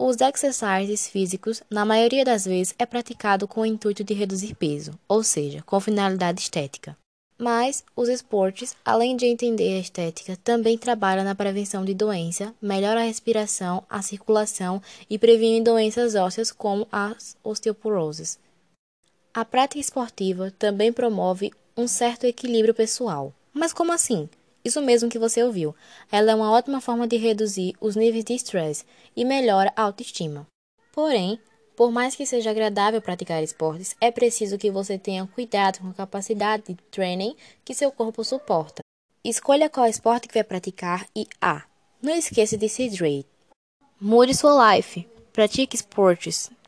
Os exercises físicos, na maioria das vezes, é praticado com o intuito de reduzir peso, ou seja, com finalidade estética. Mas os esportes, além de entender a estética, também trabalham na prevenção de doença, melhora a respiração, a circulação e previne doenças ósseas como as osteoporoses. A prática esportiva também promove um certo equilíbrio pessoal. Mas como assim? Isso mesmo que você ouviu. Ela é uma ótima forma de reduzir os níveis de estresse e melhora a autoestima. Porém, por mais que seja agradável praticar esportes, é preciso que você tenha cuidado com a capacidade de training que seu corpo suporta. Escolha qual esporte que vai praticar e A. Ah, não esqueça de se hydrate. Mude sua life. Pratique esportes.